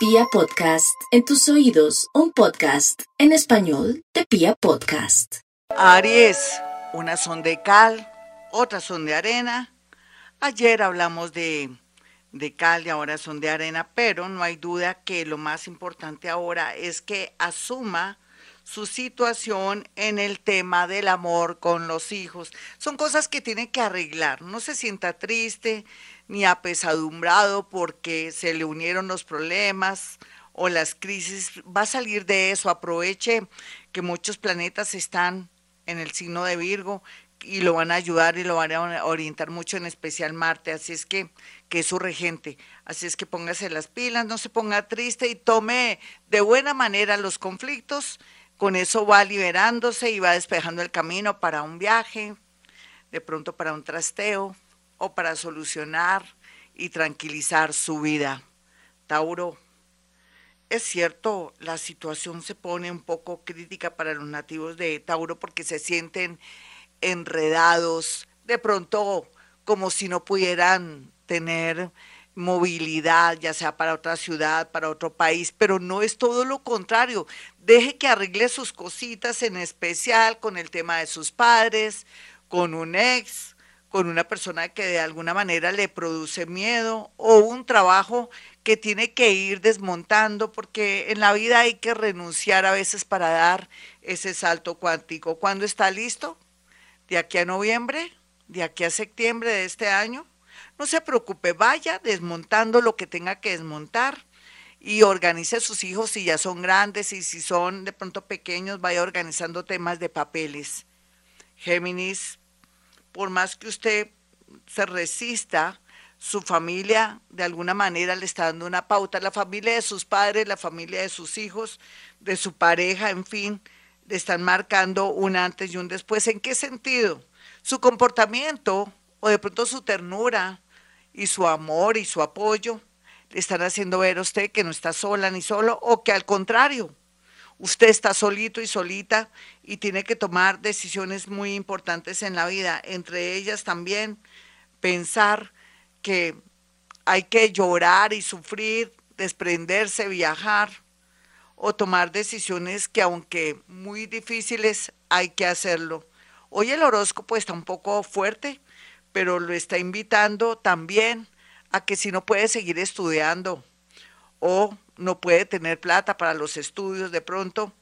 Pia Podcast, en tus oídos, un podcast en español de Pia Podcast. Aries, unas son de cal, otras son de arena. Ayer hablamos de, de cal y ahora son de arena, pero no hay duda que lo más importante ahora es que asuma su situación en el tema del amor con los hijos. Son cosas que tiene que arreglar. No se sienta triste ni apesadumbrado porque se le unieron los problemas o las crisis. Va a salir de eso. Aproveche que muchos planetas están en el signo de Virgo y lo van a ayudar y lo van a orientar mucho, en especial Marte. Así es que, que es su regente. Así es que póngase las pilas, no se ponga triste y tome de buena manera los conflictos con eso va liberándose y va despejando el camino para un viaje, de pronto para un trasteo o para solucionar y tranquilizar su vida. Tauro, es cierto, la situación se pone un poco crítica para los nativos de Tauro porque se sienten enredados, de pronto como si no pudieran tener movilidad, ya sea para otra ciudad, para otro país, pero no es todo lo contrario. Deje que arregle sus cositas, en especial con el tema de sus padres, con un ex, con una persona que de alguna manera le produce miedo o un trabajo que tiene que ir desmontando porque en la vida hay que renunciar a veces para dar ese salto cuántico. ¿Cuándo está listo? ¿De aquí a noviembre? ¿De aquí a septiembre de este año? No se preocupe, vaya desmontando lo que tenga que desmontar y organice sus hijos si ya son grandes y si son de pronto pequeños, vaya organizando temas de papeles. Géminis, por más que usted se resista, su familia de alguna manera le está dando una pauta, la familia de sus padres, la familia de sus hijos, de su pareja, en fin, le están marcando un antes y un después. ¿En qué sentido? Su comportamiento o de pronto su ternura, y su amor y su apoyo le están haciendo ver a usted que no está sola ni solo o que al contrario, usted está solito y solita y tiene que tomar decisiones muy importantes en la vida, entre ellas también pensar que hay que llorar y sufrir, desprenderse, viajar o tomar decisiones que aunque muy difíciles hay que hacerlo. Hoy el horóscopo está un poco fuerte, pero lo está invitando también a que si no puede seguir estudiando o no puede tener plata para los estudios de pronto,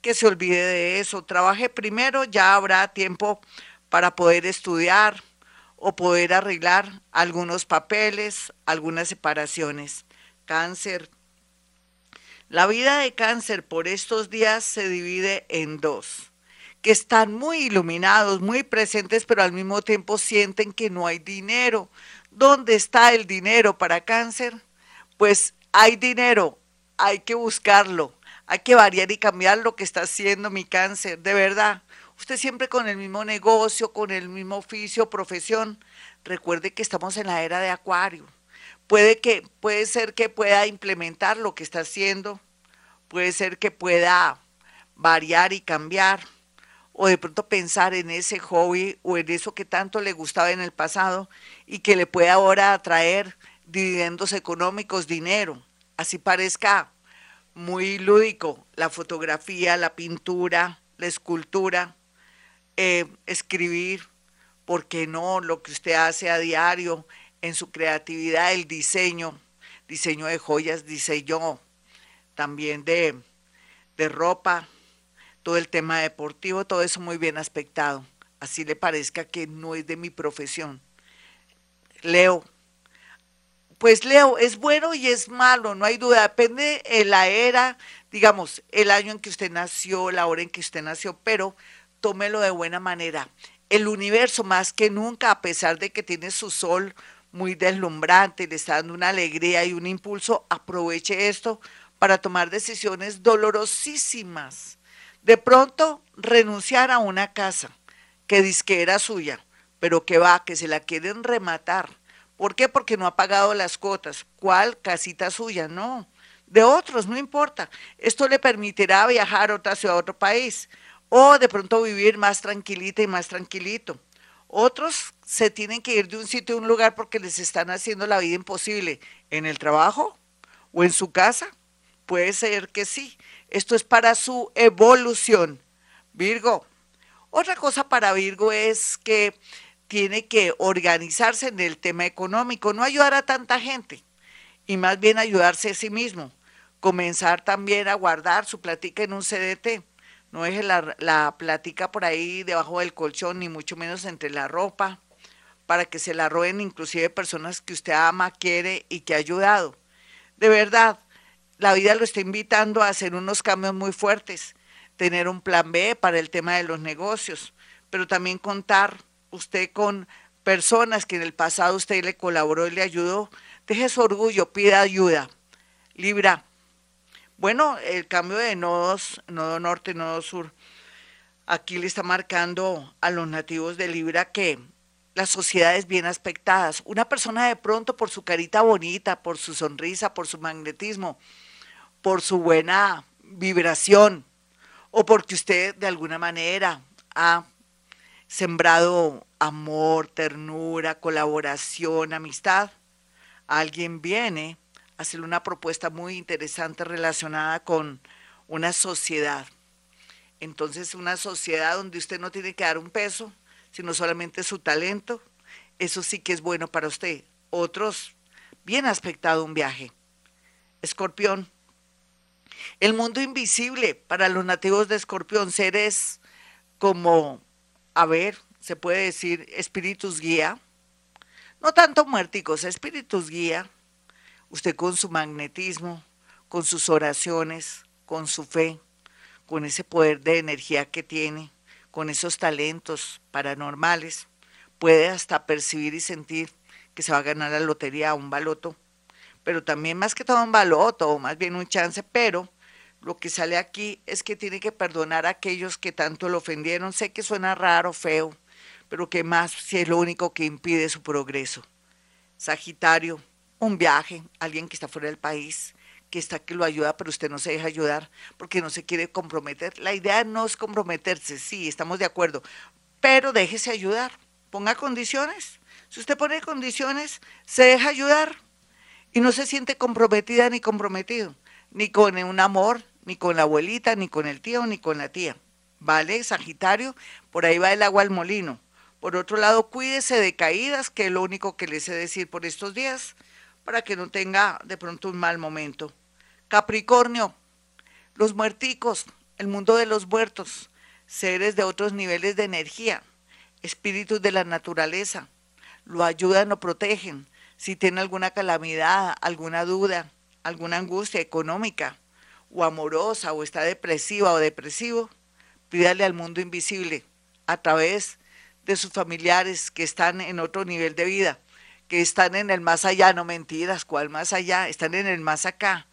que se olvide de eso. Trabaje primero, ya habrá tiempo para poder estudiar o poder arreglar algunos papeles, algunas separaciones. Cáncer. La vida de cáncer por estos días se divide en dos que están muy iluminados, muy presentes, pero al mismo tiempo sienten que no hay dinero. ¿Dónde está el dinero para cáncer? Pues hay dinero, hay que buscarlo, hay que variar y cambiar lo que está haciendo mi cáncer, de verdad. Usted siempre con el mismo negocio, con el mismo oficio, profesión. Recuerde que estamos en la era de Acuario. Puede que puede ser que pueda implementar lo que está haciendo, puede ser que pueda variar y cambiar o de pronto pensar en ese hobby o en eso que tanto le gustaba en el pasado y que le puede ahora atraer dividendos económicos, dinero. Así parezca muy lúdico la fotografía, la pintura, la escultura, eh, escribir, ¿por qué no? Lo que usted hace a diario en su creatividad, el diseño, diseño de joyas, diseño también de, de ropa, todo el tema deportivo, todo eso muy bien aspectado. Así le parezca que no es de mi profesión. Leo. Pues Leo, es bueno y es malo, no hay duda. Depende de la era, digamos, el año en que usted nació, la hora en que usted nació, pero tómelo de buena manera. El universo, más que nunca, a pesar de que tiene su sol muy deslumbrante, le está dando una alegría y un impulso, aproveche esto para tomar decisiones dolorosísimas de pronto, renunciar a una casa que dice que era suya, pero que va, que se la quieren rematar. ¿Por qué? Porque no ha pagado las cuotas. ¿Cuál casita suya? No. De otros, no importa. Esto le permitirá viajar a otra ciudad, a otro país. O de pronto vivir más tranquilita y más tranquilito. Otros se tienen que ir de un sitio a un lugar porque les están haciendo la vida imposible en el trabajo o en su casa puede ser que sí. Esto es para su evolución. Virgo. Otra cosa para Virgo es que tiene que organizarse en el tema económico, no ayudar a tanta gente y más bien ayudarse a sí mismo. Comenzar también a guardar su platica en un CDT. No deje la, la platica por ahí debajo del colchón, ni mucho menos entre la ropa, para que se la roben inclusive personas que usted ama, quiere y que ha ayudado. De verdad, la vida lo está invitando a hacer unos cambios muy fuertes, tener un plan B para el tema de los negocios, pero también contar usted con personas que en el pasado usted le colaboró y le ayudó. Deje su orgullo, pida ayuda. Libra. Bueno, el cambio de nodos, nodo norte, nodo sur, aquí le está marcando a los nativos de Libra que las sociedades bien aspectadas. Una persona de pronto por su carita bonita, por su sonrisa, por su magnetismo, por su buena vibración o porque usted de alguna manera ha sembrado amor, ternura, colaboración, amistad, alguien viene a hacerle una propuesta muy interesante relacionada con una sociedad. Entonces, una sociedad donde usted no tiene que dar un peso, sino solamente su talento, eso sí que es bueno para usted. Otros, bien aspectado un viaje. Escorpión, el mundo invisible para los nativos de Escorpión, seres como, a ver, se puede decir espíritus guía, no tanto muerticos, espíritus guía, usted con su magnetismo, con sus oraciones, con su fe, con ese poder de energía que tiene, con esos talentos paranormales, puede hasta percibir y sentir que se va a ganar la lotería, un baloto, pero también más que todo un baloto, o más bien un chance, pero lo que sale aquí es que tiene que perdonar a aquellos que tanto lo ofendieron. Sé que suena raro, feo, pero que más si es lo único que impide su progreso. Sagitario, un viaje, alguien que está fuera del país, que está que lo ayuda, pero usted no se deja ayudar porque no se quiere comprometer. La idea no es comprometerse, sí, estamos de acuerdo, pero déjese ayudar, ponga condiciones. Si usted pone condiciones, se deja ayudar y no se siente comprometida ni comprometido, ni con un amor, ni con la abuelita, ni con el tío, ni con la tía. ¿Vale, Sagitario? Por ahí va el agua al molino. Por otro lado, cuídese de caídas, que es lo único que le sé decir por estos días, para que no tenga de pronto un mal momento. Capricornio, los muerticos, el mundo de los muertos, seres de otros niveles de energía, espíritus de la naturaleza, lo ayudan o protegen. Si tiene alguna calamidad, alguna duda, alguna angustia económica o amorosa o está depresiva o depresivo, pídale al mundo invisible a través de sus familiares que están en otro nivel de vida, que están en el más allá, no mentiras, ¿cuál más allá? Están en el más acá,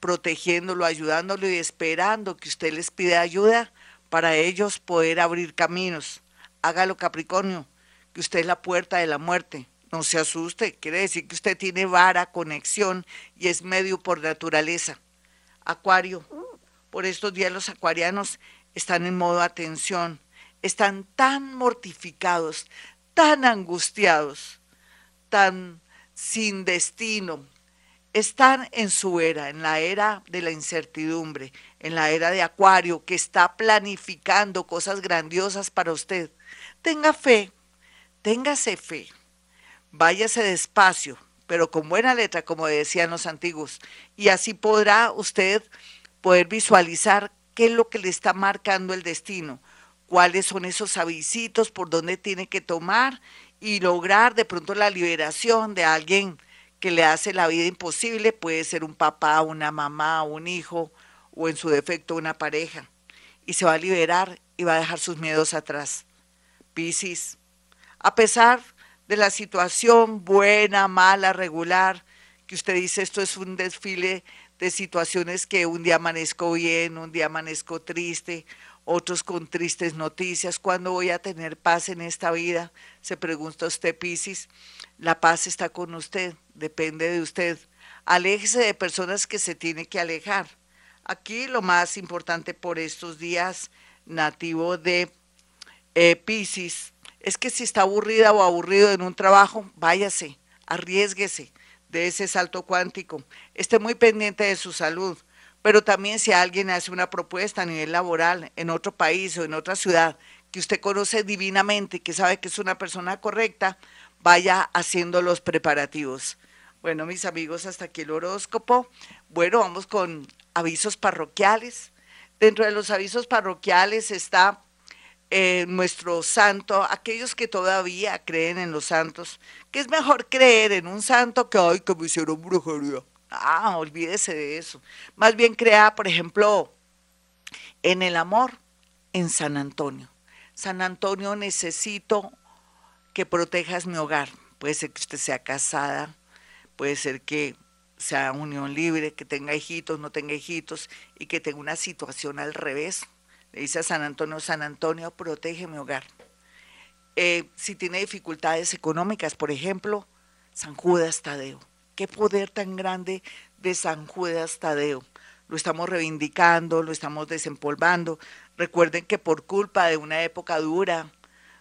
protegiéndolo, ayudándolo y esperando que usted les pida ayuda para ellos poder abrir caminos. Hágalo Capricornio, que usted es la puerta de la muerte. No se asuste, quiere decir que usted tiene vara, conexión y es medio por naturaleza. Acuario, por estos días los acuarianos están en modo atención, están tan mortificados, tan angustiados, tan sin destino, están en su era, en la era de la incertidumbre, en la era de Acuario, que está planificando cosas grandiosas para usted. Tenga fe, téngase fe, váyase despacio, pero con buena letra, como decían los antiguos, y así podrá usted poder visualizar qué es lo que le está marcando el destino, cuáles son esos avisitos por dónde tiene que tomar y lograr de pronto la liberación de alguien que le hace la vida imposible, puede ser un papá, una mamá, un hijo o en su defecto una pareja. Y se va a liberar y va a dejar sus miedos atrás. Piscis, a pesar de la situación buena, mala, regular, que usted dice esto es un desfile de situaciones que un día amanezco bien, un día amanezco triste, otros con tristes noticias. ¿Cuándo voy a tener paz en esta vida? Se pregunta usted, Piscis. La paz está con usted, depende de usted. Aléjese de personas que se tiene que alejar. Aquí lo más importante por estos días, nativo de eh, es que si está aburrida o aburrido en un trabajo, váyase, arriesguese, de ese salto cuántico. Esté muy pendiente de su salud, pero también si alguien hace una propuesta a nivel laboral en otro país o en otra ciudad que usted conoce divinamente, que sabe que es una persona correcta, vaya haciendo los preparativos. Bueno, mis amigos, hasta aquí el horóscopo. Bueno, vamos con avisos parroquiales. Dentro de los avisos parroquiales está eh, nuestro santo, aquellos que todavía creen en los santos, que es mejor creer en un santo que, ay, que me hicieron brujería. Ah, olvídese de eso. Más bien crea, por ejemplo, en el amor, en San Antonio. San Antonio, necesito que protejas mi hogar. Puede ser que usted sea casada, puede ser que sea unión libre, que tenga hijitos, no tenga hijitos y que tenga una situación al revés. Le dice a San Antonio, San Antonio, protege mi hogar. Eh, si tiene dificultades económicas, por ejemplo, San Judas Tadeo. Qué poder tan grande de San Judas Tadeo. Lo estamos reivindicando, lo estamos desempolvando. Recuerden que por culpa de una época dura,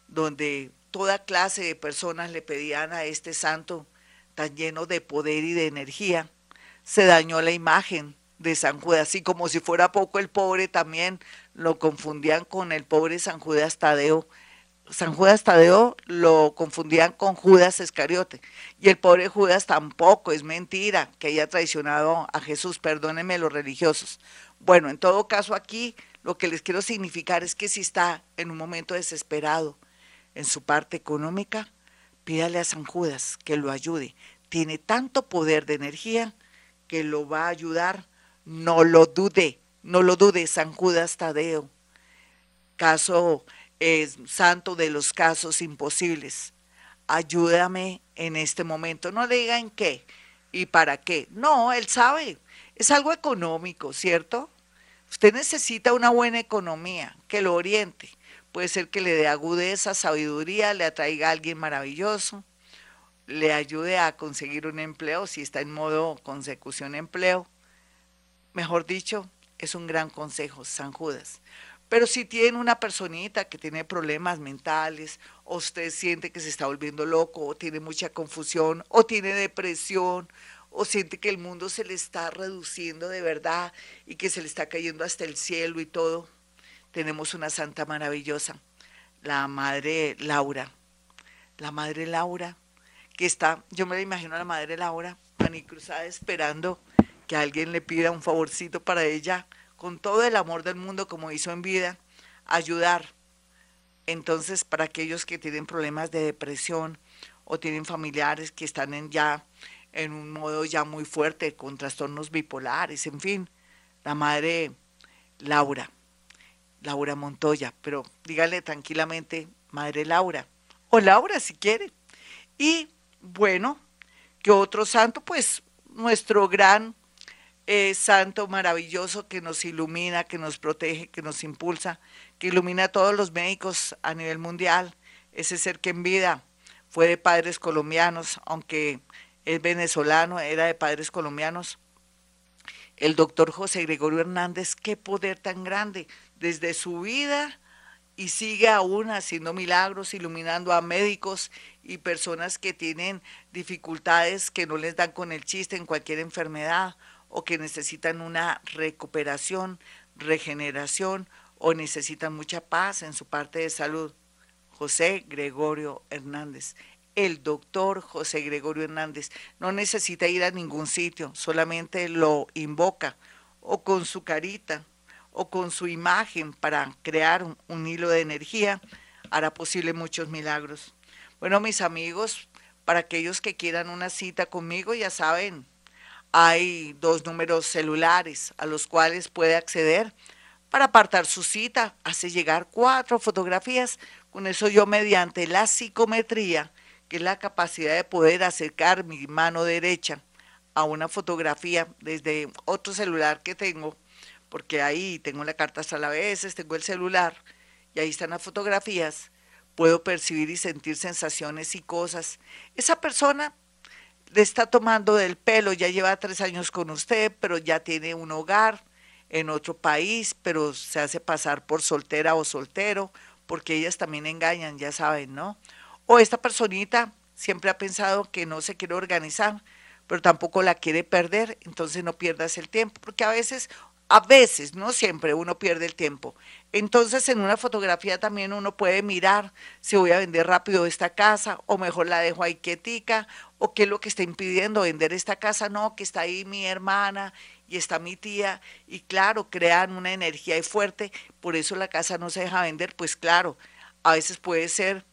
donde toda clase de personas le pedían a este santo tan lleno de poder y de energía, se dañó la imagen de San Judas. Y como si fuera poco el pobre también lo confundían con el pobre San Judas Tadeo. San Judas Tadeo lo confundían con Judas Iscariote. Y el pobre Judas tampoco, es mentira que haya traicionado a Jesús, perdónenme los religiosos. Bueno, en todo caso aquí lo que les quiero significar es que si está en un momento desesperado en su parte económica, pídale a San Judas que lo ayude. Tiene tanto poder de energía que lo va a ayudar. No lo dude, no lo dude, San Judas Tadeo. Caso es santo de los casos imposibles. Ayúdame en este momento. No le digan qué y para qué. No, él sabe. Es algo económico, ¿cierto? Usted necesita una buena economía que lo oriente puede ser que le dé agudeza, sabiduría, le atraiga a alguien maravilloso, le ayude a conseguir un empleo si está en modo consecución empleo. Mejor dicho, es un gran consejo, San Judas. Pero si tiene una personita que tiene problemas mentales, o usted siente que se está volviendo loco, o tiene mucha confusión, o tiene depresión, o siente que el mundo se le está reduciendo de verdad y que se le está cayendo hasta el cielo y todo, tenemos una santa maravillosa, la Madre Laura. La Madre Laura, que está, yo me la imagino a la Madre Laura, cruzada esperando que alguien le pida un favorcito para ella, con todo el amor del mundo como hizo en vida, ayudar. Entonces, para aquellos que tienen problemas de depresión o tienen familiares que están en ya en un modo ya muy fuerte, con trastornos bipolares, en fin, la Madre Laura. Laura Montoya, pero dígale tranquilamente, Madre Laura, o Laura si quiere. Y bueno, que otro santo, pues nuestro gran eh, santo maravilloso que nos ilumina, que nos protege, que nos impulsa, que ilumina a todos los médicos a nivel mundial, ese ser que en vida fue de padres colombianos, aunque es venezolano, era de padres colombianos. El doctor José Gregorio Hernández, qué poder tan grande, desde su vida y sigue aún haciendo milagros, iluminando a médicos y personas que tienen dificultades que no les dan con el chiste en cualquier enfermedad o que necesitan una recuperación, regeneración o necesitan mucha paz en su parte de salud. José Gregorio Hernández. El doctor José Gregorio Hernández no necesita ir a ningún sitio, solamente lo invoca o con su carita o con su imagen para crear un, hilo de energía, hará posible muchos milagros. Bueno, mis amigos, para aquellos que quieran una cita conmigo, ya saben, hay dos números celulares a los cuales puede acceder para apartar su cita. Hace llegar cuatro fotografías. Con eso yo mediante la psicometría, que es la capacidad de poder acercar mi mano derecha a una fotografía desde otro celular que tengo, porque ahí tengo la carta hasta la veces, tengo el celular y ahí están las fotografías, puedo percibir y sentir sensaciones y cosas. Esa persona le está tomando del pelo, ya lleva tres años con usted, pero ya tiene un hogar en otro país, pero se hace pasar por soltera o soltero, porque ellas también engañan, ya saben, ¿no? O esta personita siempre ha pensado que no se quiere organizar, pero tampoco la quiere perder, entonces no pierdas el tiempo, porque a veces a veces, no siempre, uno pierde el tiempo. Entonces, en una fotografía también uno puede mirar si voy a vender rápido esta casa o mejor la dejo ahí quietica o qué es lo que está impidiendo vender esta casa. No, que está ahí mi hermana y está mi tía y claro, crean una energía fuerte, por eso la casa no se deja vender. Pues claro, a veces puede ser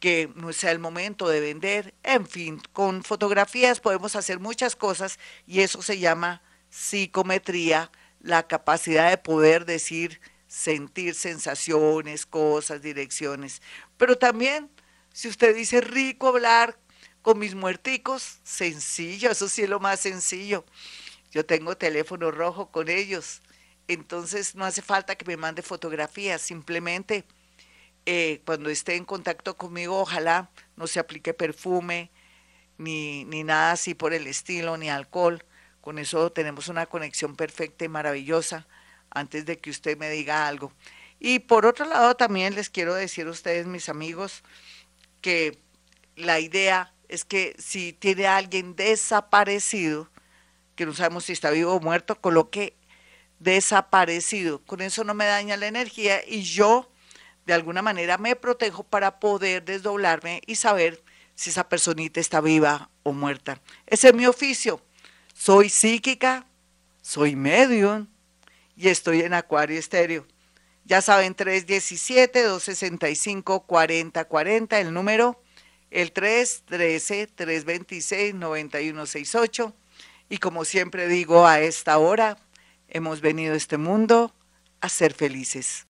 que no sea el momento de vender. En fin, con fotografías podemos hacer muchas cosas y eso se llama psicometría la capacidad de poder decir, sentir sensaciones, cosas, direcciones. Pero también, si usted dice rico hablar con mis muerticos, sencillo, eso sí es lo más sencillo. Yo tengo teléfono rojo con ellos, entonces no hace falta que me mande fotografías, simplemente eh, cuando esté en contacto conmigo, ojalá no se aplique perfume, ni, ni nada así por el estilo, ni alcohol con eso tenemos una conexión perfecta y maravillosa antes de que usted me diga algo. Y por otro lado, también les quiero decir a ustedes, mis amigos, que la idea es que si tiene alguien desaparecido, que no sabemos si está vivo o muerto, coloque desaparecido. Con eso no me daña la energía y yo de alguna manera me protejo para poder desdoblarme y saber si esa personita está viva o muerta. Ese es mi oficio soy psíquica, soy medium y estoy en Acuario Estéreo. Ya saben, 317-265-4040, el número, el 313-326-9168. Y como siempre digo, a esta hora hemos venido a este mundo a ser felices.